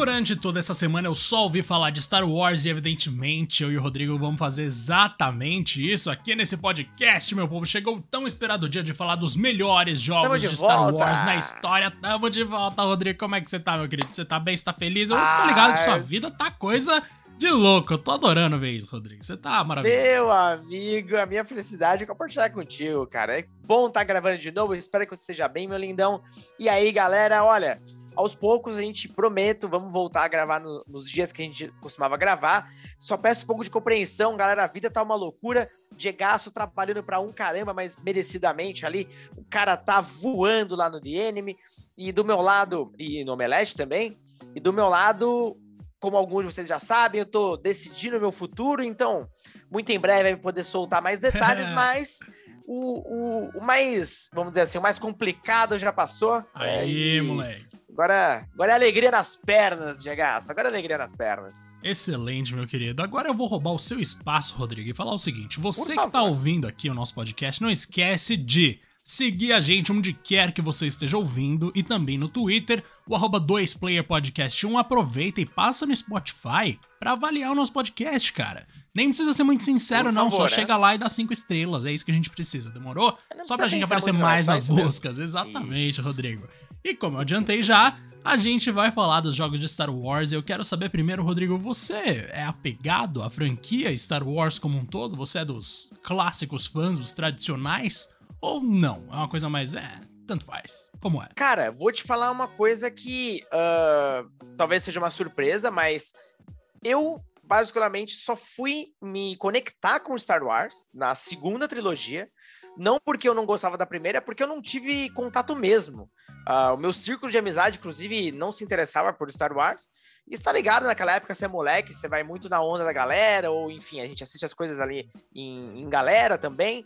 Durante toda essa semana eu só ouvi falar de Star Wars e, evidentemente, eu e o Rodrigo vamos fazer exatamente isso aqui nesse podcast, meu povo. Chegou o tão esperado dia de falar dos melhores jogos de, de Star Wars na história. Tamo de volta, Rodrigo. Como é que você tá, meu querido? Você tá bem? Você tá feliz? Eu tô ligado que sua vida tá coisa de louco. Eu tô adorando ver isso, Rodrigo. Você tá maravilhoso. Meu amigo, a minha felicidade é compartilhar contigo, cara. É bom estar tá gravando de novo. Eu espero que você esteja bem, meu lindão. E aí, galera, olha aos poucos a gente prometo, vamos voltar a gravar no, nos dias que a gente costumava gravar. Só peço um pouco de compreensão, galera. A vida tá uma loucura. Diegaço trabalhando para um caramba, mas merecidamente ali. O cara tá voando lá no The Enemy. E do meu lado, e no Omelete também. E do meu lado, como alguns de vocês já sabem, eu tô decidindo o meu futuro, então muito em breve vai poder soltar mais detalhes, mas o, o, o, mais, vamos dizer assim, o mais complicado já passou. Aí, é, moleque. Agora, agora é alegria nas pernas, Diego. Agora é alegria nas pernas. Excelente, meu querido. Agora eu vou roubar o seu espaço, Rodrigo, e falar o seguinte: você que tá ouvindo aqui o nosso podcast, não esquece de seguir a gente onde quer que você esteja ouvindo e também no Twitter, o arroba 2playerpodcast1. Aproveita e passa no Spotify para avaliar o nosso podcast, cara. Nem precisa ser muito sincero, Por não. Favor, só é? chega lá e dá cinco estrelas. É isso que a gente precisa. Demorou? Só pra gente aparecer mais nas buscas. Exatamente, isso. Rodrigo. E como eu adiantei já, a gente vai falar dos jogos de Star Wars. Eu quero saber primeiro, Rodrigo, você é apegado à franquia Star Wars como um todo? Você é dos clássicos fãs, dos tradicionais? Ou não? É uma coisa mais. É, tanto faz. Como é? Cara, vou te falar uma coisa que uh, talvez seja uma surpresa, mas eu basicamente só fui me conectar com Star Wars na segunda trilogia. Não porque eu não gostava da primeira, é porque eu não tive contato mesmo. Uh, o meu círculo de amizade, inclusive, não se interessava por Star Wars. E está ligado, naquela época você é moleque, você vai muito na onda da galera, ou enfim, a gente assiste as coisas ali em, em galera também.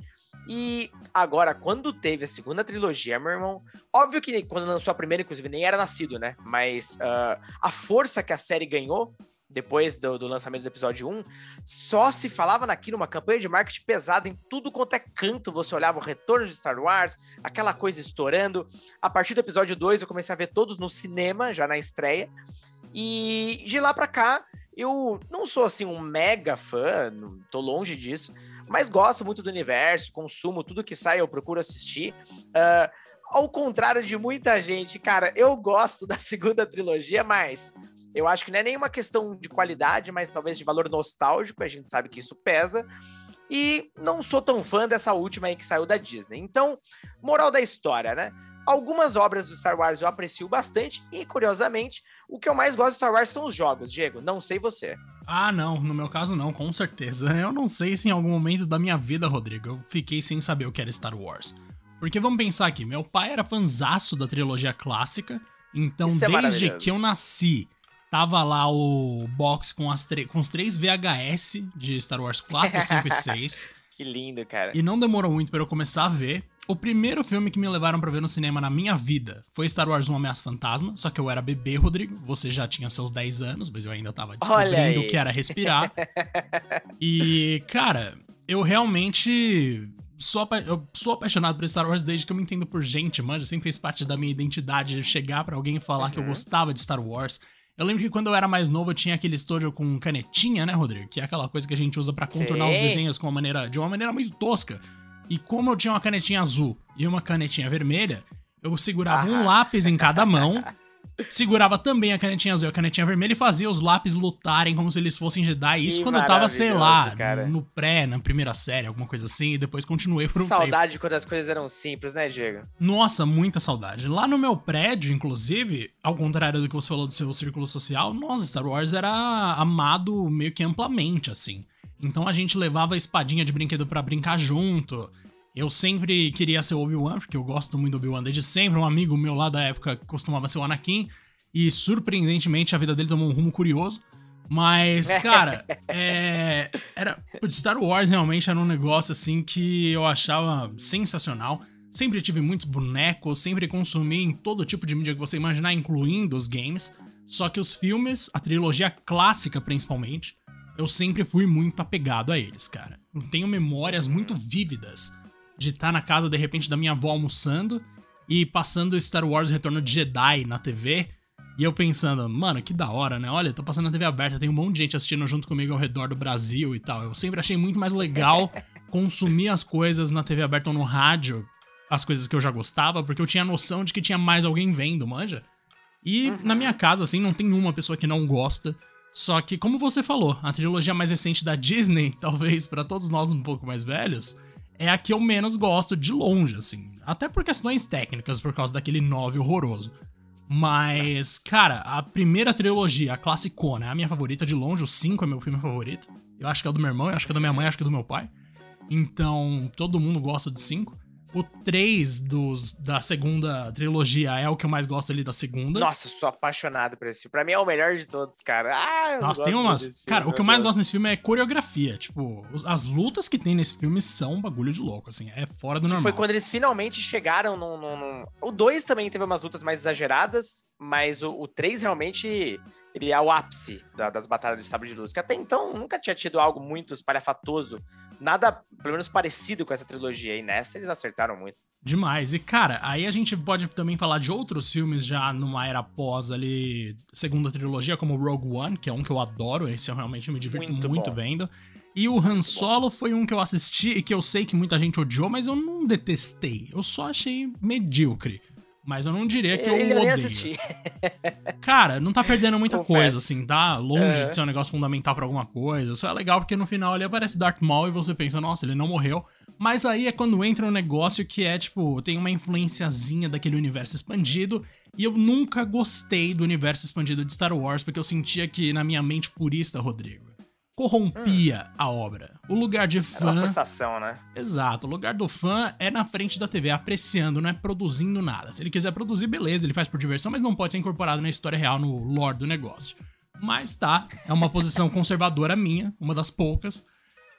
E agora, quando teve a segunda trilogia, meu irmão, óbvio que quando lançou a primeira, inclusive, nem era nascido, né? Mas uh, a força que a série ganhou depois do, do, lançamento do episódio 1, só se falava naquilo, uma campanha de marketing pesada em tudo quanto é canto. Você olhava o retorno de Star Wars, aquela coisa estourando. A partir do episódio 2, eu comecei a ver todos no cinema, já na estreia. E de lá pra cá, eu não sou assim um mega fã, não, tô longe disso, mas gosto muito do universo, consumo tudo que sai, eu procuro assistir. Uh, ao contrário de muita gente, cara, eu gosto da segunda trilogia, mas eu acho que não é nenhuma questão de qualidade, mas talvez de valor nostálgico, a gente sabe que isso pesa. E não sou tão fã dessa última aí que saiu da Disney. Então, moral da história, né? Algumas obras do Star Wars eu aprecio bastante e, curiosamente, o que eu mais gosto de Star Wars são os jogos, Diego. Não sei você. Ah, não. No meu caso, não, com certeza. Eu não sei se em algum momento da minha vida, Rodrigo, eu fiquei sem saber o que era Star Wars. Porque vamos pensar aqui, meu pai era fanzaço da trilogia clássica, então é desde que eu nasci Tava lá o box com, as com os três VHS de Star Wars 4, 5 e 6. Que lindo, cara. E não demorou muito para eu começar a ver. O primeiro filme que me levaram para ver no cinema na minha vida foi Star Wars 1 Ameaça Fantasma, só que eu era bebê, Rodrigo. Você já tinha seus 10 anos, mas eu ainda tava descobrindo o que era respirar. e, cara, eu realmente sou, eu sou apaixonado por Star Wars desde que eu me entendo por gente, manja. Sempre fez parte da minha identidade chegar para alguém e falar uhum. que eu uhum. gostava de Star Wars. Eu lembro que quando eu era mais novo eu tinha aquele estojo com canetinha, né, Rodrigo? Que é aquela coisa que a gente usa para contornar Sim. os desenhos com uma maneira, de uma maneira muito tosca. E como eu tinha uma canetinha azul e uma canetinha vermelha, eu segurava ah. um lápis em cada mão segurava também a canetinha azul e a canetinha vermelha e fazia os lápis lutarem como se eles fossem Jedi. Isso que quando eu tava, sei lá, cara. no pré, na primeira série, alguma coisa assim, e depois continuei por um Saudade tempo. quando as coisas eram simples, né, Diego? Nossa, muita saudade. Lá no meu prédio, inclusive, ao contrário do que você falou do seu círculo social, nossa, Star Wars era amado meio que amplamente, assim. Então a gente levava a espadinha de brinquedo para brincar junto. Eu sempre queria ser o Obi-Wan, porque eu gosto muito do Obi-Wan desde sempre. Um amigo meu lá da época costumava ser o Anakin. E surpreendentemente a vida dele tomou um rumo curioso. Mas, cara, é, era. Star Wars realmente era um negócio assim que eu achava sensacional. Sempre tive muitos bonecos, sempre consumi em todo tipo de mídia que você imaginar, incluindo os games. Só que os filmes, a trilogia clássica principalmente, eu sempre fui muito apegado a eles, cara. Eu tenho memórias muito vívidas de estar na casa, de repente, da minha avó almoçando e passando Star Wars Retorno de Jedi na TV. E eu pensando, mano, que da hora, né? Olha, tô passando na TV aberta, tem um monte de gente assistindo junto comigo ao redor do Brasil e tal. Eu sempre achei muito mais legal consumir as coisas na TV aberta ou no rádio, as coisas que eu já gostava, porque eu tinha noção de que tinha mais alguém vendo, manja? E uhum. na minha casa, assim, não tem uma pessoa que não gosta. Só que, como você falou, a trilogia mais recente da Disney, talvez para todos nós um pouco mais velhos, é a que eu menos gosto de longe, assim. Até por questões técnicas, por causa daquele 9 horroroso. Mas, cara, a primeira trilogia, a classicona, é a minha favorita de longe. O 5 é meu filme favorito. Eu acho que é o do meu irmão, eu acho que é da minha mãe, eu acho que é do meu pai. Então, todo mundo gosta do 5. O 3 dos, da segunda trilogia é o que eu mais gosto ali da segunda. Nossa, eu sou apaixonado por esse filme. Pra mim é o melhor de todos, cara. Ah, Nossa, tem umas. cara, o que eu mais gosto nesse filme é coreografia. Tipo, as lutas que tem nesse filme são um bagulho de louco, assim. É fora do normal. Foi quando eles finalmente chegaram num. num, num... O 2 também teve umas lutas mais exageradas, mas o, o 3 realmente. Ele é o ápice da, das batalhas de sabre de luz. Que até então nunca tinha tido algo muito espalhafatoso nada, pelo menos, parecido com essa trilogia. E nessa eles acertaram muito. Demais. E, cara, aí a gente pode também falar de outros filmes já numa era pós ali, segunda trilogia, como Rogue One, que é um que eu adoro. Esse eu realmente me divirto muito, muito vendo. E o Han Solo foi um que eu assisti e que eu sei que muita gente odiou, mas eu não detestei. Eu só achei medíocre. Mas eu não diria que eu Ele odeio. Cara, não tá perdendo muita Confesso. coisa, assim, tá longe é. de ser um negócio fundamental para alguma coisa. Só é legal porque no final ele aparece Darth Maul e você pensa, nossa, ele não morreu. Mas aí é quando entra um negócio que é, tipo, tem uma influenciazinha daquele universo expandido. E eu nunca gostei do universo expandido de Star Wars, porque eu sentia que, na minha mente purista, Rodrigo, corrompia hum. a obra. O lugar de fã. É uma forçação, né? Exato. O lugar do fã é na frente da TV, apreciando, não é produzindo nada. Se ele quiser produzir, beleza, ele faz por diversão, mas não pode ser incorporado na história real, no lore do negócio. Mas tá, é uma posição conservadora minha, uma das poucas.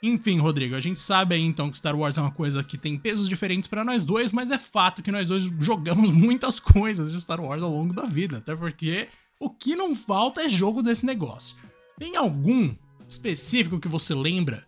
Enfim, Rodrigo, a gente sabe aí então que Star Wars é uma coisa que tem pesos diferentes para nós dois, mas é fato que nós dois jogamos muitas coisas de Star Wars ao longo da vida, até porque o que não falta é jogo desse negócio. Tem algum específico que você lembra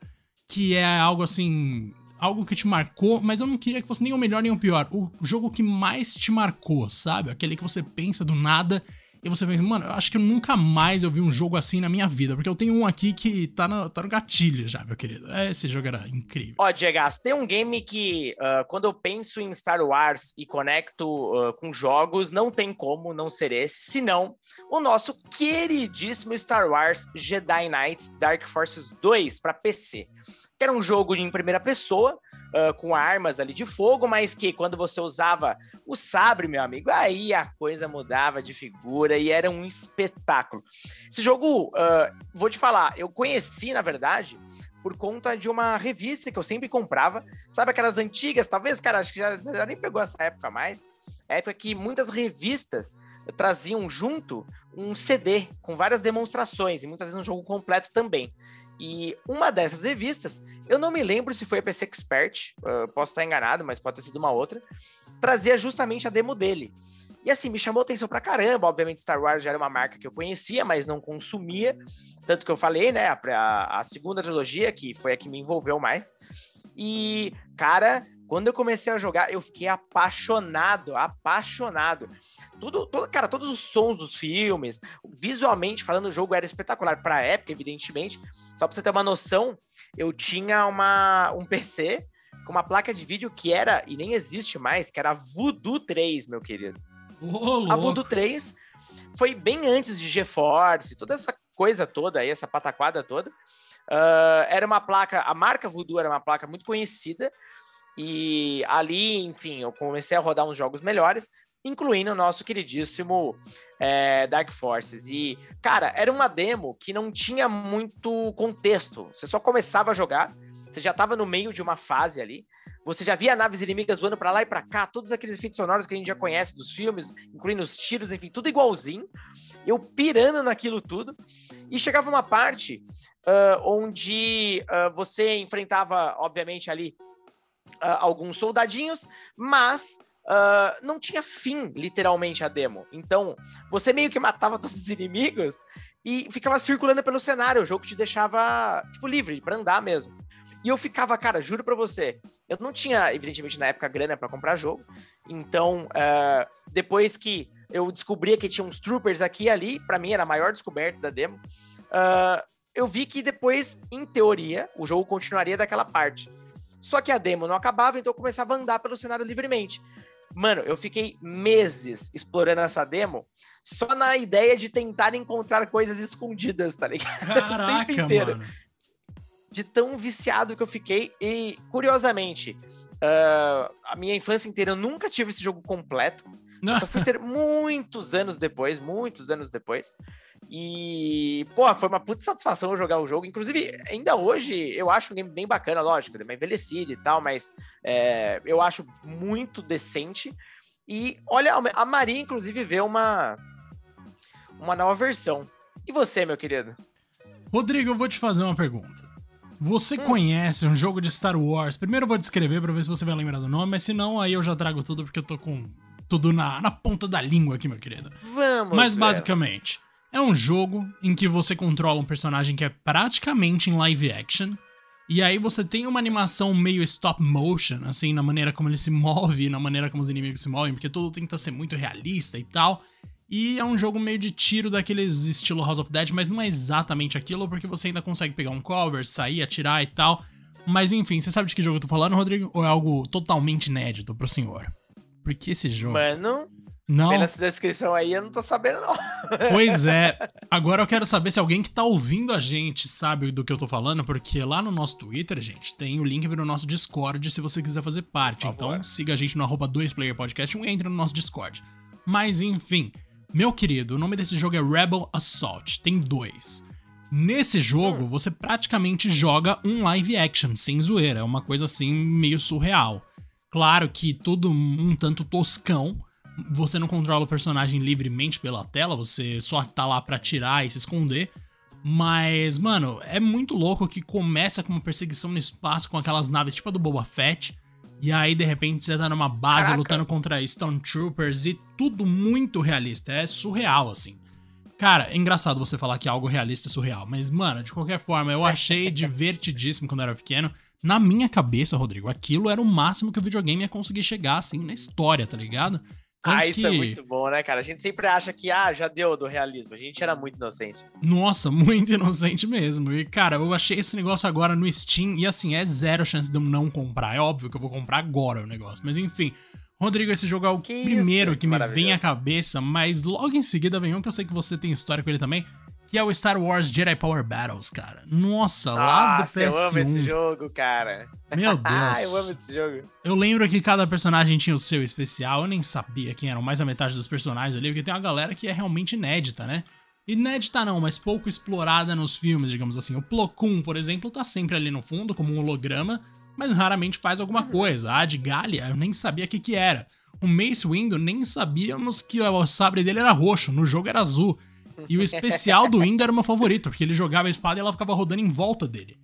que é algo assim. Algo que te marcou, mas eu não queria que fosse nem o melhor nem o pior. O jogo que mais te marcou, sabe? Aquele que você pensa do nada e você pensa, mano, eu acho que nunca mais eu vi um jogo assim na minha vida. Porque eu tenho um aqui que tá no, tá no gatilho já, meu querido. Esse jogo era incrível. Ó, Diego, tem um game que, uh, quando eu penso em Star Wars e conecto uh, com jogos, não tem como não ser esse, senão o nosso queridíssimo Star Wars Jedi Knight Dark Forces 2 para PC. Que era um jogo em primeira pessoa, uh, com armas ali de fogo, mas que quando você usava o sabre, meu amigo, aí a coisa mudava de figura e era um espetáculo. Esse jogo, uh, vou te falar, eu conheci, na verdade, por conta de uma revista que eu sempre comprava. Sabe aquelas antigas? Talvez, cara, acho que já, já nem pegou essa época mais. Época que muitas revistas traziam junto um CD com várias demonstrações e muitas vezes um jogo completo também. E uma dessas revistas, eu não me lembro se foi a PC Expert, uh, posso estar enganado, mas pode ter sido uma outra, trazia justamente a demo dele. E assim, me chamou atenção pra caramba. Obviamente, Star Wars já era uma marca que eu conhecia, mas não consumia. Tanto que eu falei, né? A, a segunda trilogia, que foi a que me envolveu mais. E, cara, quando eu comecei a jogar, eu fiquei apaixonado, apaixonado. Tudo, tudo, cara, todos os sons dos filmes, visualmente falando, o jogo era espetacular para a época, evidentemente. Só para você ter uma noção, eu tinha uma, um PC com uma placa de vídeo que era, e nem existe mais, que era a Voodoo 3, meu querido. Oh, a Voodoo 3 foi bem antes de GeForce, toda essa coisa toda aí, essa pataquada toda. Uh, era uma placa, a marca Voodoo era uma placa muito conhecida, e ali, enfim, eu comecei a rodar uns jogos melhores, incluindo o nosso queridíssimo é, Dark Forces. E, cara, era uma demo que não tinha muito contexto. Você só começava a jogar, você já estava no meio de uma fase ali, você já via naves inimigas voando para lá e para cá, todos aqueles efeitos sonoros que a gente já conhece dos filmes, incluindo os tiros, enfim, tudo igualzinho. Eu pirando naquilo tudo. E chegava uma parte uh, onde uh, você enfrentava, obviamente, ali uh, alguns soldadinhos, mas uh, não tinha fim, literalmente, a demo. Então, você meio que matava todos os inimigos e ficava circulando pelo cenário. O jogo te deixava, tipo, livre, pra andar mesmo. E eu ficava, cara, juro pra você, eu não tinha, evidentemente, na época, grana para comprar jogo. Então, uh, depois que eu descobria que tinha uns troopers aqui e ali, para mim era a maior descoberta da demo. Uh, eu vi que depois, em teoria, o jogo continuaria daquela parte. Só que a demo não acabava, então eu começava a andar pelo cenário livremente. Mano, eu fiquei meses explorando essa demo só na ideia de tentar encontrar coisas escondidas, tá ligado? Caraca, o tempo inteiro. Mano. De tão viciado que eu fiquei. E, curiosamente, uh, a minha infância inteira eu nunca tive esse jogo completo. Não. Só fui ter muitos anos depois, muitos anos depois. E, pô, foi uma puta satisfação jogar o jogo. Inclusive, ainda hoje, eu acho um game bem bacana, lógico, ele é envelhecido e tal, mas é, eu acho muito decente. E olha, a Maria, inclusive, vê uma, uma nova versão. E você, meu querido? Rodrigo, eu vou te fazer uma pergunta. Você hum. conhece um jogo de Star Wars? Primeiro eu vou descrever pra ver se você vai lembrar do nome, mas se não, aí eu já trago tudo porque eu tô com tudo na, na ponta da língua aqui, meu querido. Vamos! Mas basicamente, é um jogo em que você controla um personagem que é praticamente em live action. E aí você tem uma animação meio stop motion, assim, na maneira como ele se move, na maneira como os inimigos se movem, porque tudo tenta ser muito realista e tal. E é um jogo meio de tiro daqueles estilo House of Dead, mas não é exatamente aquilo, porque você ainda consegue pegar um cover, sair, atirar e tal. Mas enfim, você sabe de que jogo eu tô falando, Rodrigo? Ou é algo totalmente inédito pro senhor? Porque esse jogo. Mano. Não. Pela essa descrição aí, eu não tô sabendo, não. Pois é. Agora eu quero saber se alguém que tá ouvindo a gente sabe do que eu tô falando, porque lá no nosso Twitter, gente, tem o link pro nosso Discord se você quiser fazer parte. Então siga a gente no arroba 2playerpodcast e entra no nosso Discord. Mas enfim, meu querido, o nome desse jogo é Rebel Assault. Tem dois. Nesse jogo, hum. você praticamente joga um live action, sem zoeira. É uma coisa assim meio surreal. Claro que tudo um tanto toscão. Você não controla o personagem livremente pela tela, você só tá lá pra tirar e se esconder. Mas, mano, é muito louco que começa com uma perseguição no espaço com aquelas naves tipo a do Boba Fett. E aí, de repente, você tá numa base Caraca. lutando contra Stormtroopers e tudo muito realista. É surreal, assim. Cara, é engraçado você falar que algo realista é surreal, mas, mano, de qualquer forma, eu achei divertidíssimo quando eu era pequeno. Na minha cabeça, Rodrigo, aquilo era o máximo que o videogame ia conseguir chegar, assim, na história, tá ligado? Tanto ah, isso é que... é muito bom, né, cara? A gente sempre acha que, ah, já deu do realismo. A gente era muito inocente. Nossa, muito inocente mesmo. E, cara, eu achei esse negócio agora no Steam e, assim, é zero chance de eu não comprar. É óbvio que eu vou comprar agora o negócio. Mas, enfim, Rodrigo, esse jogo é o que primeiro isso? que me vem à cabeça, mas logo em seguida vem um que eu sei que você tem história com ele também, que é o Star Wars Jedi Power Battles, cara. Nossa, lá do PS1. eu amo esse jogo, cara. Meu Deus. eu amo esse jogo. Eu lembro que cada personagem tinha o seu especial, eu nem sabia quem eram mais a metade dos personagens ali, porque tem uma galera que é realmente inédita, né? Inédita não, mas pouco explorada nos filmes, digamos assim. O Plo Koon, por exemplo, tá sempre ali no fundo, como um holograma, mas raramente faz alguma uhum. coisa. A de Galia, eu nem sabia o que que era. O Mace Windu, nem sabíamos que o sabre dele era roxo, no jogo era azul. E o especial do Indo era o meu favorito, porque ele jogava a espada e ela ficava rodando em volta dele.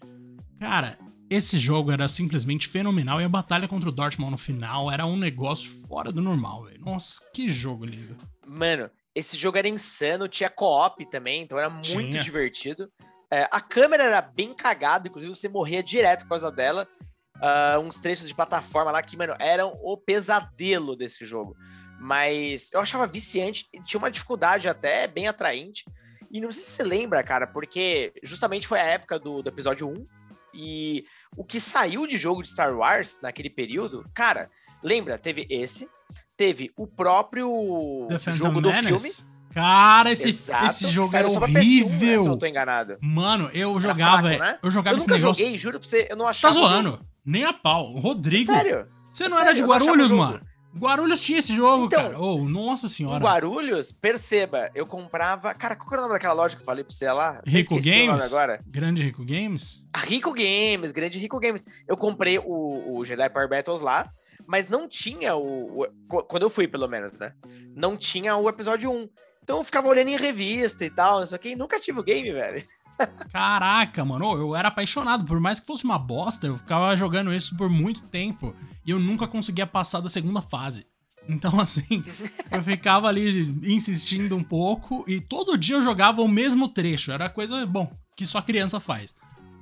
Cara, esse jogo era simplesmente fenomenal e a batalha contra o Dortmund no final era um negócio fora do normal, velho. Nossa, que jogo lindo. Mano, esse jogo era insano, tinha co-op também, então era muito tinha. divertido. É, a câmera era bem cagada, inclusive você morria direto por causa dela. Uh, uns trechos de plataforma lá que, mano, eram o pesadelo desse jogo. Mas eu achava viciante, tinha uma dificuldade até bem atraente. E não sei se você lembra, cara, porque justamente foi a época do, do episódio 1. E o que saiu de jogo de Star Wars naquele período, cara, lembra? Teve esse, teve o próprio jogo do filme. Cara, esse, Exato, esse jogo era horrível. PS1, né, se eu não tô enganado. Mano, eu jogava. Fraco, né? Eu jogava eu esse negócio. Eu joguei, juro pra você, eu não achava. Você tá zoando? Nem a pau. O Rodrigo. Sério? Você não Sério? era de Guarulhos, mano? Guarulhos tinha esse jogo, então, cara. Oh, nossa senhora. Guarulhos, perceba, eu comprava. Cara, qual era o nome daquela loja que eu falei pra você lá? Rico Games? agora. Grande Rico Games? A Rico Games, grande Rico Games. Eu comprei o, o Jedi Power Battles lá, mas não tinha o, o, Quando eu fui, pelo menos, né? Não tinha o episódio 1. Então eu ficava olhando em revista e tal, só que nunca tive o game, velho. Caraca, mano, eu era apaixonado. Por mais que fosse uma bosta, eu ficava jogando isso por muito tempo e eu nunca conseguia passar da segunda fase. Então, assim, eu ficava ali insistindo um pouco e todo dia eu jogava o mesmo trecho. Era coisa, bom, que só criança faz.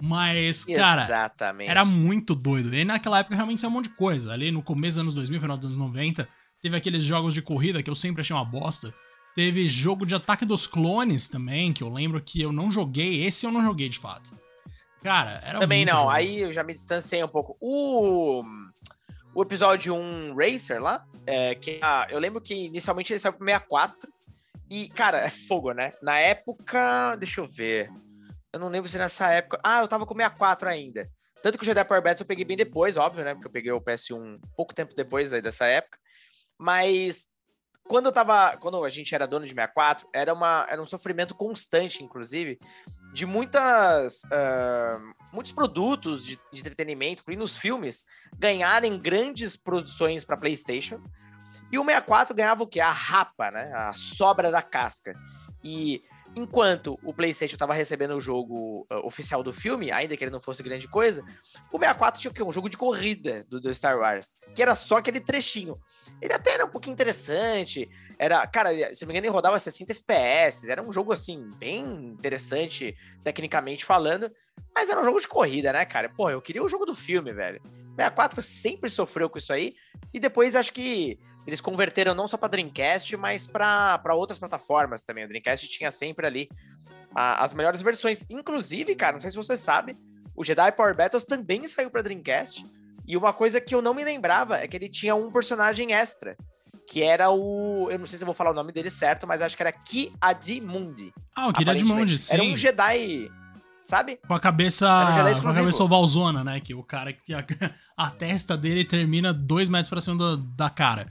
Mas, cara, Exatamente. era muito doido. E naquela época realmente saiu um monte de coisa. Ali no começo dos anos 2000, final dos anos 90, Teve aqueles jogos de corrida que eu sempre achei uma bosta. Teve jogo de ataque dos clones também, que eu lembro que eu não joguei. Esse eu não joguei de fato. Cara, era Também não, jogo. aí eu já me distanciei um pouco. O, o episódio 1 Racer lá, é, que ah, eu lembro que inicialmente ele saiu pro 64. E, cara, é fogo, né? Na época. Deixa eu ver. Eu não lembro se nessa época. Ah, eu tava com 64 ainda. Tanto que o Jedi Power Battles eu peguei bem depois, óbvio, né? Porque eu peguei o PS1 pouco tempo depois aí dessa época. Mas quando eu tava. Quando a gente era dono de 64, era, uma, era um sofrimento constante, inclusive, de muitas. Uh, muitos produtos de, de entretenimento, incluindo os filmes, ganharem grandes produções para PlayStation. E o 64 ganhava o quê? A rapa, né? A sobra da casca. E enquanto o PlayStation estava recebendo o jogo uh, oficial do filme, ainda que ele não fosse grande coisa, o 64 tinha o quê? Um jogo de corrida do, do, Star Wars, que era só aquele trechinho. Ele até era um pouquinho interessante, era, cara, se não me engano, ele rodava 60 FPS, era um jogo, assim, bem interessante, tecnicamente falando, mas era um jogo de corrida, né, cara? Pô, eu queria o jogo do filme, velho. 64 sempre sofreu com isso aí, e depois acho que eles converteram não só para Dreamcast, mas para outras plataformas também. O Dreamcast tinha sempre ali a, as melhores versões. Inclusive, cara, não sei se você sabe, o Jedi Power Battles também saiu para Dreamcast. E uma coisa que eu não me lembrava é que ele tinha um personagem extra, que era o. Eu não sei se eu vou falar o nome dele certo, mas acho que era Ki Adimundi. Ah, o Ki Adimundi, sim. Era um Jedi. Sabe? Com a cabeça. Um com a cabeça ovalzona, né? Que o cara que a, a testa dele termina dois metros pra cima do, da cara.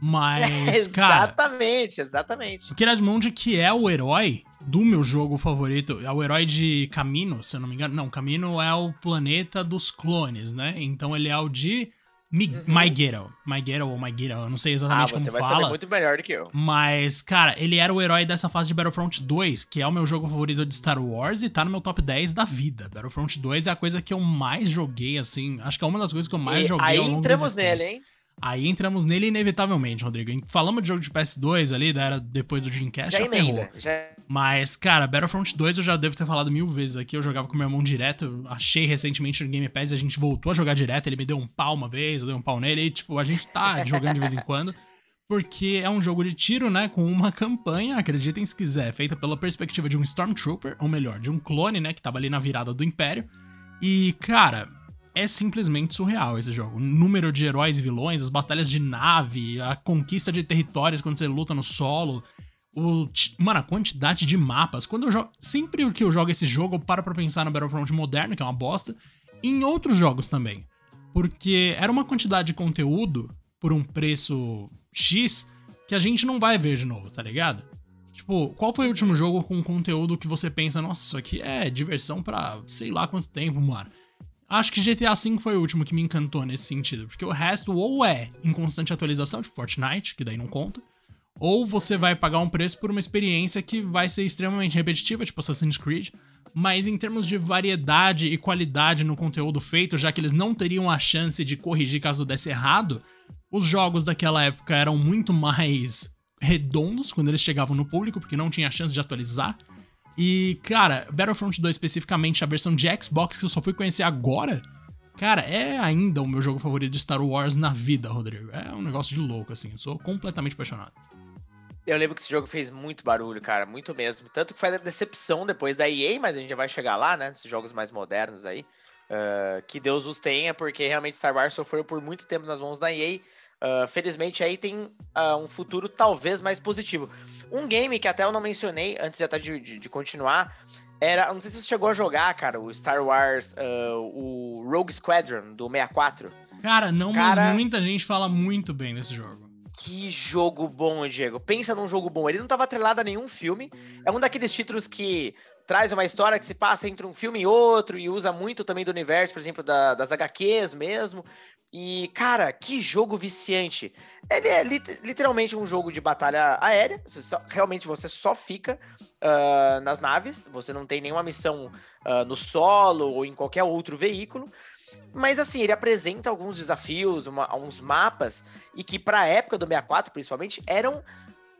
Mas, cara. Exatamente, exatamente. O Kiradmundi, que é o herói do meu jogo favorito, é o herói de Camino, se eu não me engano. Não, Camino é o planeta dos clones, né? Então ele é o de Mi uhum. Maigero. Maigero ou Maigero, eu não sei exatamente ah, como fala. você vai saber muito melhor do que eu. Mas, cara, ele era o herói dessa fase de Battlefront 2, que é o meu jogo favorito de Star Wars e tá no meu top 10 da vida. Battlefront 2 é a coisa que eu mais joguei, assim. Acho que é uma das coisas que eu mais e joguei aí ao longo entramos nele, hein? Aí entramos nele inevitavelmente, Rodrigo. Falamos de jogo de PS2 ali, da era depois do Dreamcast, já, já ferrou. Já... Mas, cara, Battlefront 2 eu já devo ter falado mil vezes aqui. Eu jogava com meu irmão direto. Eu achei recentemente no Game Pass, a gente voltou a jogar direto. Ele me deu um pau uma vez, eu dei um pau nele. E, tipo, a gente tá jogando de vez em quando. Porque é um jogo de tiro, né? Com uma campanha, acreditem se quiser, feita pela perspectiva de um Stormtrooper, ou melhor, de um clone, né? Que tava ali na virada do Império. E, cara, é simplesmente surreal esse jogo. O número de heróis e vilões, as batalhas de nave, a conquista de territórios quando você luta no solo. O, mano, a quantidade de mapas. Quando eu jogo. Sempre que eu jogo esse jogo, eu paro pra pensar no Battlefront moderno, que é uma bosta, e em outros jogos também. Porque era uma quantidade de conteúdo por um preço X que a gente não vai ver de novo, tá ligado? Tipo, qual foi o último jogo com conteúdo que você pensa, nossa, isso aqui é diversão pra sei lá quanto tempo, mano? Acho que GTA V foi o último que me encantou nesse sentido, porque o resto ou é em constante atualização, tipo Fortnite, que daí não conta, ou você vai pagar um preço por uma experiência que vai ser extremamente repetitiva, tipo Assassin's Creed, mas em termos de variedade e qualidade no conteúdo feito, já que eles não teriam a chance de corrigir caso desse errado, os jogos daquela época eram muito mais redondos quando eles chegavam no público, porque não tinha chance de atualizar. E, cara, Battlefront 2 especificamente, a versão de Xbox que eu só fui conhecer agora, cara, é ainda o meu jogo favorito de Star Wars na vida, Rodrigo. É um negócio de louco, assim. Eu sou completamente apaixonado. Eu lembro que esse jogo fez muito barulho, cara, muito mesmo. Tanto que foi a decepção depois da EA, mas a gente já vai chegar lá, né? Esses jogos mais modernos aí. Uh, que Deus os tenha, porque realmente Star Wars sofreu por muito tempo nas mãos da EA. Uh, felizmente aí tem uh, um futuro talvez mais positivo. Um game que até eu não mencionei antes de, de, de continuar era, não sei se você chegou a jogar, cara, o Star Wars, uh, o Rogue Squadron do 64. Cara, não, cara, mas muita gente fala muito bem desse jogo. Que jogo bom, Diego. Pensa num jogo bom. Ele não estava atrelado a nenhum filme. É um daqueles títulos que traz uma história que se passa entre um filme e outro e usa muito também do universo, por exemplo, da, das HQs mesmo. E, cara, que jogo viciante. Ele é lit literalmente um jogo de batalha aérea. Você só, realmente você só fica uh, nas naves. Você não tem nenhuma missão uh, no solo ou em qualquer outro veículo. Mas assim, ele apresenta alguns desafios, uma, uns mapas, e que pra época do 64, principalmente, eram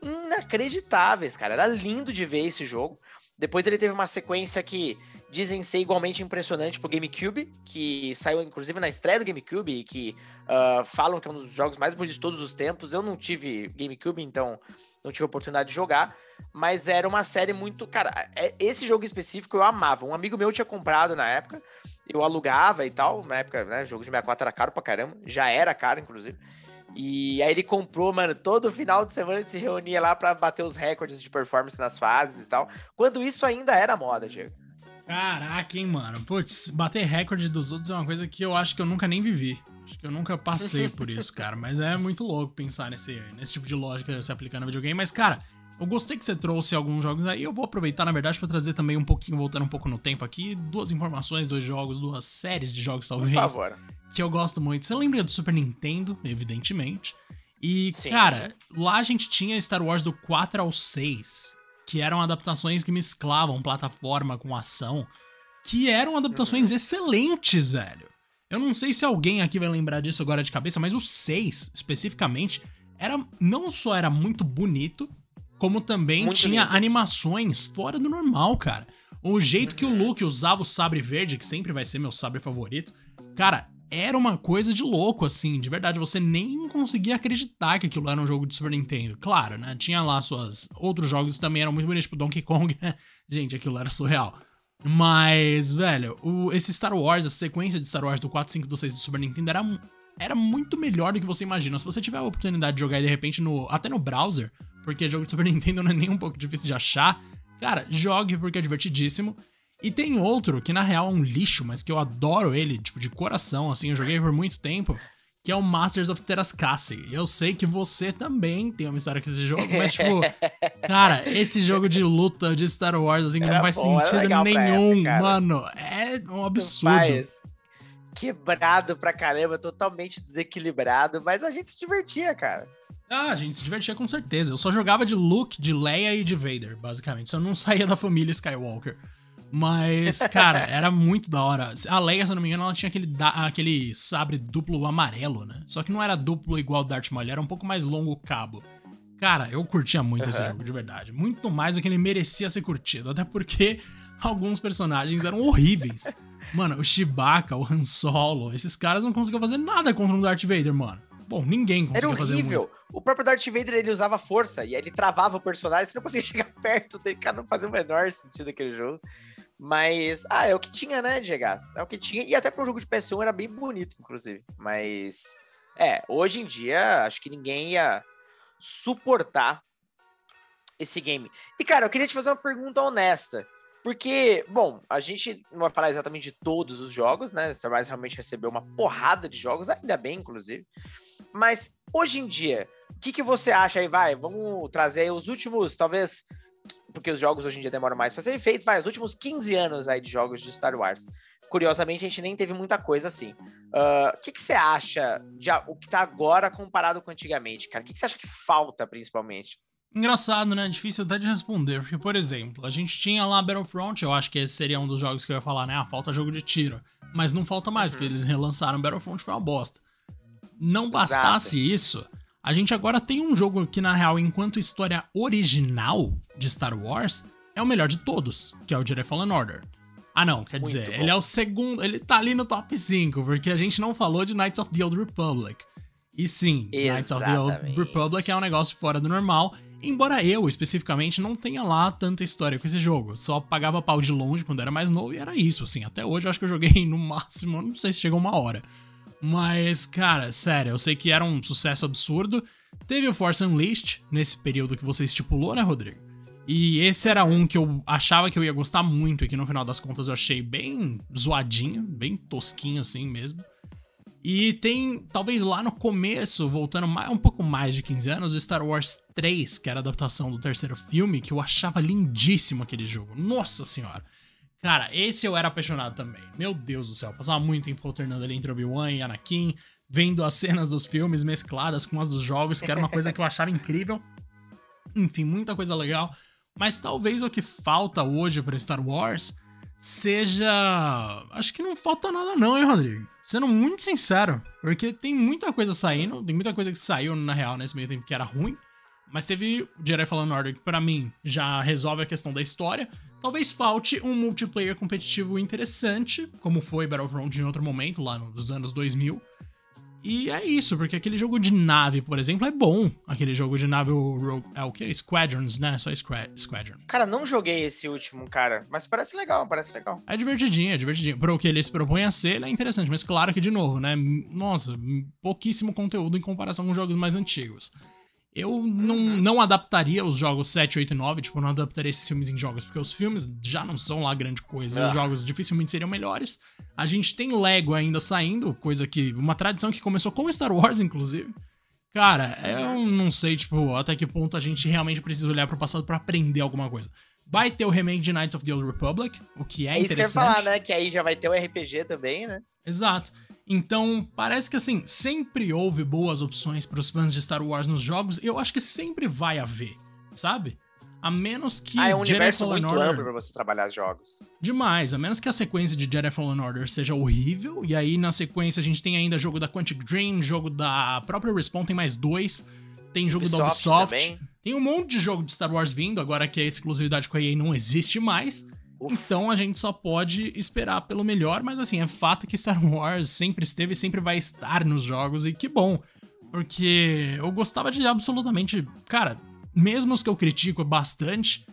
inacreditáveis, cara. Era lindo de ver esse jogo. Depois ele teve uma sequência que dizem ser igualmente impressionante pro GameCube, que saiu inclusive na estreia do GameCube, que uh, falam que é um dos jogos mais bonitos de todos os tempos. Eu não tive GameCube, então não tive oportunidade de jogar, mas era uma série muito. Cara, é, esse jogo específico eu amava. Um amigo meu tinha comprado na época, eu alugava e tal. Na época, né, jogo de 64 era caro pra caramba, já era caro, inclusive. E aí ele comprou, mano, todo final de semana ele se reunia lá para bater os recordes de performance nas fases e tal. Quando isso ainda era moda, Diego. Caraca, hein, mano. Putz, bater recorde dos outros é uma coisa que eu acho que eu nunca nem vivi. Acho que eu nunca passei por isso, cara. Mas é muito louco pensar nesse, nesse tipo de lógica se aplicando no videogame. Mas, cara, eu gostei que você trouxe alguns jogos aí. Eu vou aproveitar, na verdade, para trazer também um pouquinho, voltando um pouco no tempo aqui, duas informações, dois jogos, duas séries de jogos, talvez. Por favor. Que eu gosto muito. Você lembra do Super Nintendo, evidentemente. E, Sim. cara, lá a gente tinha Star Wars do 4 ao 6, que eram adaptações que mesclavam plataforma com ação, que eram adaptações uhum. excelentes, velho. Eu não sei se alguém aqui vai lembrar disso agora de cabeça, mas o 6, especificamente, era não só era muito bonito, como também muito tinha lindo. animações fora do normal, cara. O jeito que o. Luke usava o sabre verde, que sempre vai ser meu sabre favorito, cara, era uma coisa de louco, assim, de verdade. Você nem conseguia acreditar que aquilo era um jogo de Super Nintendo. Claro, né? Tinha lá suas. Outros jogos que também eram muito bonitos, tipo Donkey Kong. Gente, aquilo era surreal. Mas, velho, o, esse Star Wars, a sequência de Star Wars do 4, 5, do 6 do Super Nintendo era, era muito melhor do que você imagina. Se você tiver a oportunidade de jogar de repente no, até no browser, porque jogo de Super Nintendo não é nem um pouco difícil de achar, cara, jogue porque é divertidíssimo. E tem outro que na real é um lixo, mas que eu adoro ele, tipo, de coração, assim, eu joguei por muito tempo, que é o Masters of Terascassi. Eu sei que você também tem uma história com esse jogo, mas, tipo, cara, esse jogo de luta de Star Wars, assim, que não faz bom, sentido nenhum, época, mano. É um absurdo. Faz. Quebrado pra caramba, totalmente desequilibrado, mas a gente se divertia, cara. Ah, a gente se divertia com certeza. Eu só jogava de Luke, de Leia e de Vader, basicamente. Eu não saía da família Skywalker. Mas, cara, era muito da hora. A Leia, se eu não me engano, ela tinha aquele, aquele sabre duplo amarelo, né? Só que não era duplo igual o Darth Maul, era um pouco mais longo o cabo. Cara, eu curtia muito uhum. esse jogo, de verdade. Muito mais do que ele merecia ser curtido. Até porque alguns personagens eram horríveis. Mano, o Chewbacca, o Han Solo, esses caras não conseguiam fazer nada contra o Darth Vader, mano. Bom, ninguém conseguia fazer Era horrível. O próprio Darth Vader, ele usava força, e aí ele travava o personagem, você não conseguia chegar perto dele, cara, não fazia o menor sentido aquele jogo. Mas, ah, é o que tinha, né, Diego? É o que tinha. E até pro jogo de PS1 era bem bonito, inclusive. Mas, é, hoje em dia, acho que ninguém ia suportar esse game. E, cara, eu queria te fazer uma pergunta honesta. Porque, bom, a gente não vai falar exatamente de todos os jogos, né? Wars realmente recebeu uma porrada de jogos, ainda bem, inclusive. Mas, hoje em dia, o que, que você acha aí? Vai, vamos trazer aí os últimos, talvez, porque os jogos hoje em dia demoram mais para serem feitos, vai, os últimos 15 anos aí de jogos de Star Wars. Curiosamente, a gente nem teve muita coisa assim. Ah, o uh, que, que você acha de o que tá agora comparado com antigamente, cara? O que, que você acha que falta, principalmente? Engraçado, né? Difícil até de responder, porque, por exemplo, a gente tinha lá Battlefront, eu acho que esse seria um dos jogos que eu ia falar, né? Ah, falta jogo de tiro. Mas não falta mais, porque eles relançaram Battlefront, foi uma bosta. Não bastasse Exato. isso, a gente agora tem um jogo que, na real, enquanto história original de Star Wars, é o melhor de todos, que é o Jedi Fallen Order. Ah, não, quer Muito dizer, bom. ele é o segundo. Ele tá ali no top 5, porque a gente não falou de Knights of the Old Republic. E sim, Exatamente. Knights of the Old Republic é um negócio fora do normal. Embora eu, especificamente, não tenha lá tanta história com esse jogo. Só pagava pau de longe quando era mais novo e era isso, assim. Até hoje eu acho que eu joguei no máximo, não sei se chegou uma hora. Mas, cara, sério, eu sei que era um sucesso absurdo. Teve o Force Unleashed nesse período que você estipulou, né, Rodrigo? E esse era um que eu achava que eu ia gostar muito e que no final das contas eu achei bem zoadinho, bem tosquinho assim mesmo. E tem, talvez lá no começo, voltando mais, um pouco mais de 15 anos, o Star Wars 3, que era a adaptação do terceiro filme, que eu achava lindíssimo aquele jogo. Nossa senhora! Cara, esse eu era apaixonado também. Meu Deus do céu, passava muito tempo alternando ali entre Obi-Wan e Anakin, vendo as cenas dos filmes mescladas com as dos jogos, que era uma coisa que eu achava incrível. Enfim, muita coisa legal. Mas talvez o que falta hoje para Star Wars seja. Acho que não falta nada, não, hein, Rodrigo? Sendo muito sincero. Porque tem muita coisa saindo, tem muita coisa que saiu na real nesse meio tempo que era ruim. Mas teve Jedi Fallen Order que, pra mim, já resolve a questão da história. Talvez falte um multiplayer competitivo interessante, como foi Battlefront em outro momento, lá nos anos 2000. E é isso, porque aquele jogo de nave, por exemplo, é bom. Aquele jogo de nave, o, é o que? Squadrons, né? Só Squadron. Cara, não joguei esse último, cara. Mas parece legal, parece legal. É divertidinho, é divertidinho. Para o que ele se propõe a ser, ele é interessante. Mas claro que, de novo, né? Nossa, pouquíssimo conteúdo em comparação com jogos mais antigos. Eu não, uhum. não adaptaria os jogos 7, 8 e 9, tipo, não adaptaria esses filmes em jogos, porque os filmes já não são lá grande coisa. Os ah. jogos dificilmente seriam melhores. A gente tem Lego ainda saindo, coisa que. Uma tradição que começou com Star Wars, inclusive. Cara, eu não sei, tipo, até que ponto a gente realmente precisa olhar pro passado para aprender alguma coisa. Vai ter o remake de Knights of the Old Republic, o que é, é interessante. É isso que eu ia falar, né? Que aí já vai ter o RPG também, né? Exato. Então, parece que assim, sempre houve boas opções para os fãs de Star Wars nos jogos, e eu acho que sempre vai haver, sabe? A menos que ah, é um Jedi universo Fallen muito Order... amplo pra você trabalhar jogos. Demais, a menos que a sequência de Jedi Fallen Order seja horrível, e aí na sequência a gente tem ainda jogo da Quantic Dream, jogo da própria Respawn, tem mais dois, tem jogo Ubisoft da Ubisoft, também. tem um monte de jogo de Star Wars vindo, agora que a exclusividade com a EA não existe mais. Então a gente só pode esperar pelo melhor, mas assim, é fato que Star Wars sempre esteve e sempre vai estar nos jogos, e que bom. Porque eu gostava de absolutamente. Cara, mesmo os que eu critico bastante,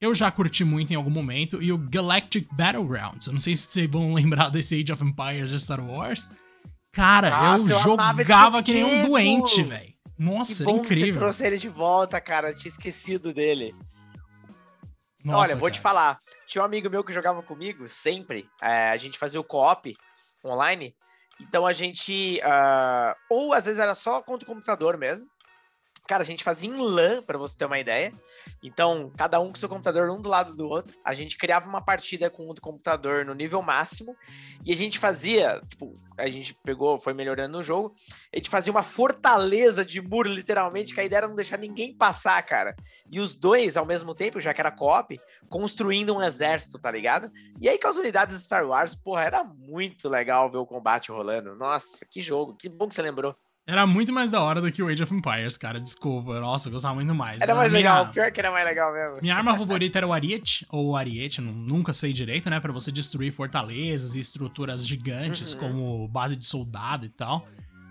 eu já curti muito em algum momento. E o Galactic Battlegrounds, eu não sei se vocês vão lembrar desse Age of Empires de Star Wars. Cara, Nossa, eu, eu jogava que nem um doente, velho. Nossa, que bom era incrível. Que você trouxe ele de volta, cara. Eu tinha esquecido dele. Nossa, Olha, vou cara. te falar. Tinha um amigo meu que jogava comigo, sempre. É, a gente fazia o co-op online. Então a gente. Uh, ou às vezes era só contra o computador mesmo. Cara, a gente fazia em LAN, para você ter uma ideia. Então, cada um com seu computador um do lado do outro. A gente criava uma partida com o do computador no nível máximo. E a gente fazia, tipo, a gente pegou, foi melhorando no jogo. A gente fazia uma fortaleza de muro, literalmente, que a ideia era não deixar ninguém passar, cara. E os dois, ao mesmo tempo, já que era co-op, construindo um exército, tá ligado? E aí com as unidades de Star Wars, porra, era muito legal ver o combate rolando. Nossa, que jogo, que bom que você lembrou. Era muito mais da hora do que o Age of Empires, cara. Desculpa. Nossa, eu gostava muito mais. Era mais minha... legal. Pior que era mais legal mesmo. Minha arma favorita era o Ariete, ou o Ariete, nunca sei direito, né? Pra você destruir fortalezas e estruturas gigantes, uhum. como base de soldado e tal.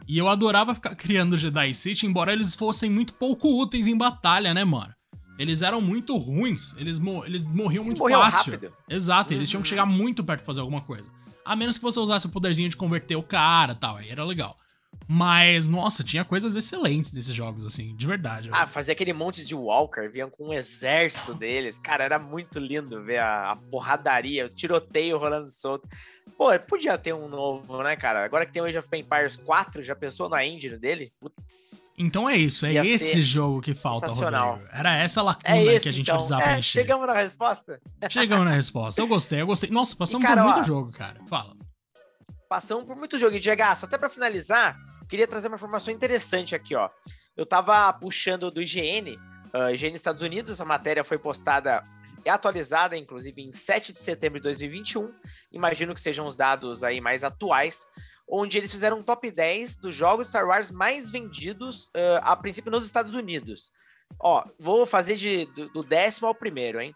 E eu adorava ficar criando Jedi City, embora eles fossem muito pouco úteis em batalha, né, mano? Eles eram muito ruins. Eles, mo eles morriam muito fácil. Rápido. Exato, eles tinham que chegar uhum. muito perto pra fazer alguma coisa. A menos que você usasse o poderzinho de converter o cara e tal, aí era legal. Mas, nossa, tinha coisas excelentes desses jogos, assim, de verdade. Ah, fazer aquele monte de Walker, vinham com um exército deles. Cara, era muito lindo ver a, a porradaria, o tiroteio rolando solto. Pô, podia ter um novo, né, cara? Agora que tem o Age of Empires 4, já pensou na engine dele? Putz. Então é isso, é esse jogo que falta, Rodrigo. Era essa lacuna é esse, que a gente então. precisava é, preencher. Chegamos na resposta? Chegamos na resposta. Eu gostei, eu gostei. Nossa, passamos e, cara, por muito ó, jogo, cara. Fala. Passamos por muito jogo. E, Diego, até pra finalizar, queria trazer uma informação interessante aqui, ó. Eu tava puxando do IGN, uh, IGN Estados Unidos, a matéria foi postada e atualizada, inclusive, em 7 de setembro de 2021. Imagino que sejam os dados aí mais atuais, onde eles fizeram um top 10 dos jogos Star Wars mais vendidos, uh, a princípio, nos Estados Unidos. Ó, vou fazer de, do, do décimo ao primeiro, hein?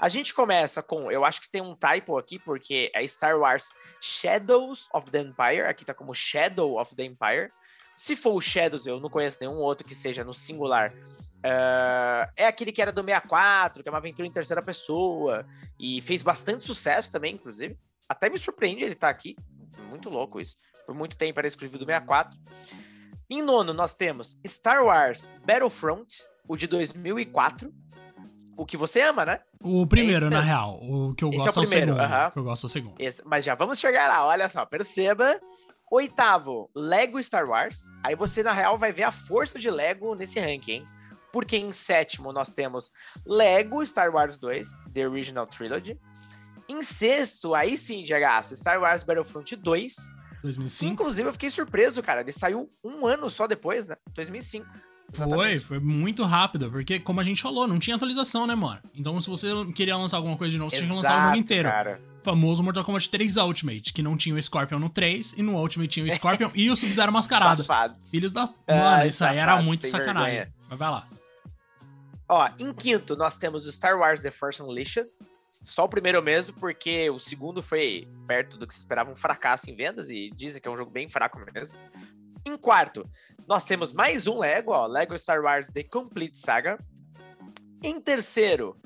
A gente começa com, eu acho que tem um typo aqui, porque é Star Wars Shadows of the Empire, aqui tá como Shadow of the Empire. Se for o Shadows, eu não conheço nenhum outro que seja no singular. Uh, é aquele que era do 64, que é uma aventura em terceira pessoa, e fez bastante sucesso também, inclusive. Até me surpreende ele estar tá aqui. Muito louco isso. Por muito tempo era exclusivo do 64. Em nono, nós temos Star Wars Battlefront, o de 2004 o que você ama, né? O primeiro, é na real. O que eu Esse gosto é o, primeiro, é o segundo. Uh -huh. que eu gosto é o segundo. Esse, mas já vamos chegar lá, olha só, perceba. Oitavo, Lego Star Wars. Aí você, na real, vai ver a força de Lego nesse ranking, hein? Porque em sétimo nós temos Lego Star Wars 2, The Original Trilogy. Em sexto, aí sim, Diagaço, Star Wars Battlefront 2. 2005. Inclusive, eu fiquei surpreso, cara. Ele saiu um ano só depois, né? 2005. Foi, foi muito rápido, porque como a gente falou, não tinha atualização, né, mano? Então se você queria lançar alguma coisa de novo, você tinha que lançar o jogo inteiro. Cara. famoso Mortal Kombat 3 Ultimate, que não tinha o Scorpion no 3, e no Ultimate tinha o Scorpion e o Sub-Zero mascarado. Safados. Filhos da... Mano, isso aí era muito sacanagem. Vergonha. Mas vai lá. Ó, em quinto, nós temos o Star Wars The Force Unleashed. Só o primeiro mesmo, porque o segundo foi perto do que se esperava um fracasso em vendas e dizem que é um jogo bem fraco mesmo. Em quarto, nós temos mais um Lego, ó, Lego Star Wars The Complete Saga. Em terceiro,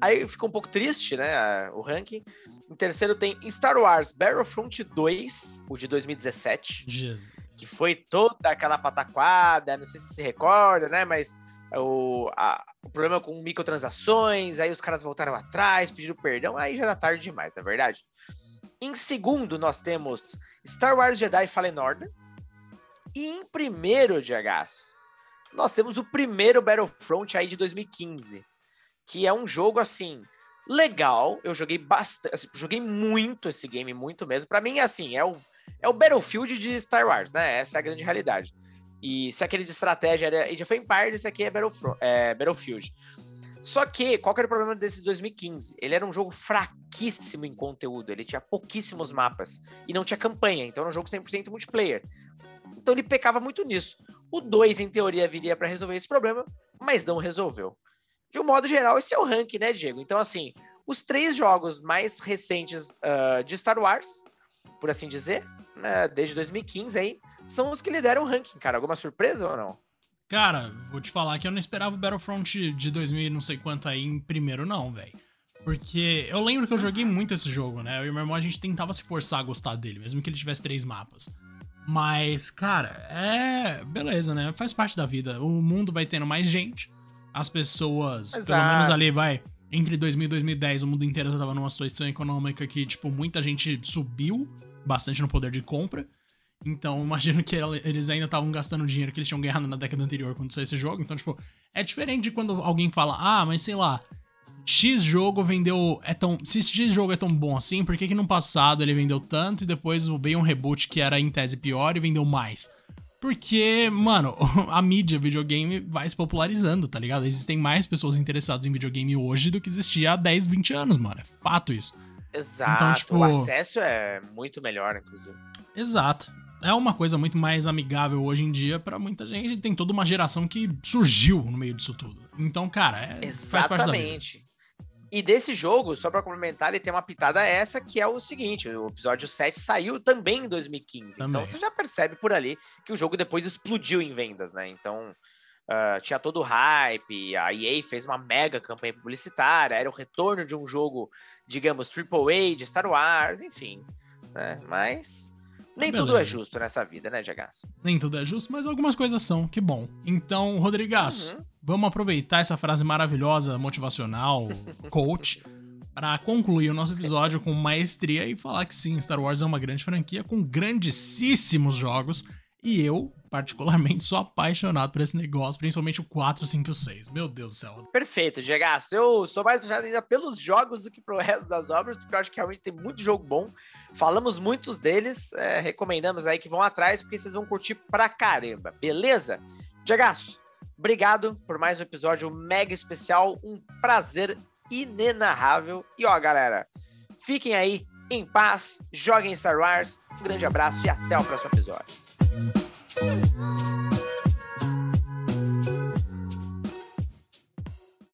aí ficou um pouco triste, né, o ranking. Em terceiro tem Star Wars Battlefront 2, o de 2017. Jesus. Que foi toda aquela pataquada, não sei se se recorda, né, mas o, a, o problema com microtransações, aí os caras voltaram atrás, pediram perdão, aí já era tarde demais, na é verdade. Em segundo, nós temos Star Wars Jedi Fallen Order. E em primeiro, Diagas, nós temos o primeiro Battlefront aí de 2015, que é um jogo assim legal. Eu joguei bastante, assim, joguei muito esse game, muito mesmo. Para mim, assim, é o, é o Battlefield de Star Wars, né? Essa é a grande realidade. E se aquele de estratégia era Age of Empires, esse aqui é, é Battlefield. Só que, qual que era o problema desse 2015? Ele era um jogo fraquíssimo em conteúdo, ele tinha pouquíssimos mapas e não tinha campanha, então era um jogo 100% multiplayer. Então ele pecava muito nisso. O 2, em teoria, viria para resolver esse problema, mas não resolveu. De um modo geral, esse é o ranking, né, Diego? Então, assim, os três jogos mais recentes uh, de Star Wars, por assim dizer, né, desde 2015 aí, são os que lideram o ranking, cara. Alguma surpresa ou não? Cara, vou te falar que eu não esperava o Battlefront de 2000 não sei quanto aí em primeiro, não, velho. Porque eu lembro que eu joguei muito esse jogo, né? Eu e meu irmão a gente tentava se forçar a gostar dele, mesmo que ele tivesse três mapas. Mas, cara, é. Beleza, né? Faz parte da vida. O mundo vai tendo mais gente. As pessoas, Exato. pelo menos ali, vai. Entre 2000 e 2010, o mundo inteiro tava numa situação econômica que, tipo, muita gente subiu bastante no poder de compra. Então, imagino que eles ainda estavam gastando dinheiro que eles tinham ganhado na década anterior quando saiu esse jogo. Então, tipo, é diferente de quando alguém fala, ah, mas sei lá, X jogo vendeu. É tão, se X jogo é tão bom assim, por que, que no passado ele vendeu tanto e depois veio um reboot que era em tese pior e vendeu mais? Porque, mano, a mídia videogame vai se popularizando, tá ligado? Existem mais pessoas interessadas em videogame hoje do que existia há 10, 20 anos, mano. É fato isso. Exato. Então, tipo, o acesso é muito melhor, inclusive. Exato é uma coisa muito mais amigável hoje em dia para muita gente. Tem toda uma geração que surgiu no meio disso tudo. Então, cara, é, Exatamente. faz parte da vida. E desse jogo, só para complementar, ele tem uma pitada essa que é o seguinte: o episódio 7 saiu também em 2015. Então, também. Então você já percebe por ali que o jogo depois explodiu em vendas, né? Então. Uh, tinha todo o hype, a EA fez uma mega campanha publicitária, era o retorno de um jogo, digamos, AAA de Star Wars, enfim. Né? Mas nem Beleza. tudo é justo nessa vida, né, Diagaço? Nem tudo é justo, mas algumas coisas são, que bom. Então, Rodrigaço, uhum. vamos aproveitar essa frase maravilhosa, motivacional, coach, para concluir o nosso episódio com maestria e falar que sim, Star Wars é uma grande franquia com grandíssimos jogos. E eu, particularmente, sou apaixonado por esse negócio, principalmente o 4, 5 e o 6. Meu Deus do céu. Perfeito, Diagaço. Eu sou mais apaixonado ainda pelos jogos do que pro resto das obras, porque eu acho que realmente tem muito jogo bom. Falamos muitos deles, é, recomendamos aí que vão atrás, porque vocês vão curtir pra caramba, beleza? Diagaço, obrigado por mais um episódio mega especial, um prazer inenarrável. E ó, galera, fiquem aí em paz, joguem Star Wars, um grande abraço e até o próximo episódio.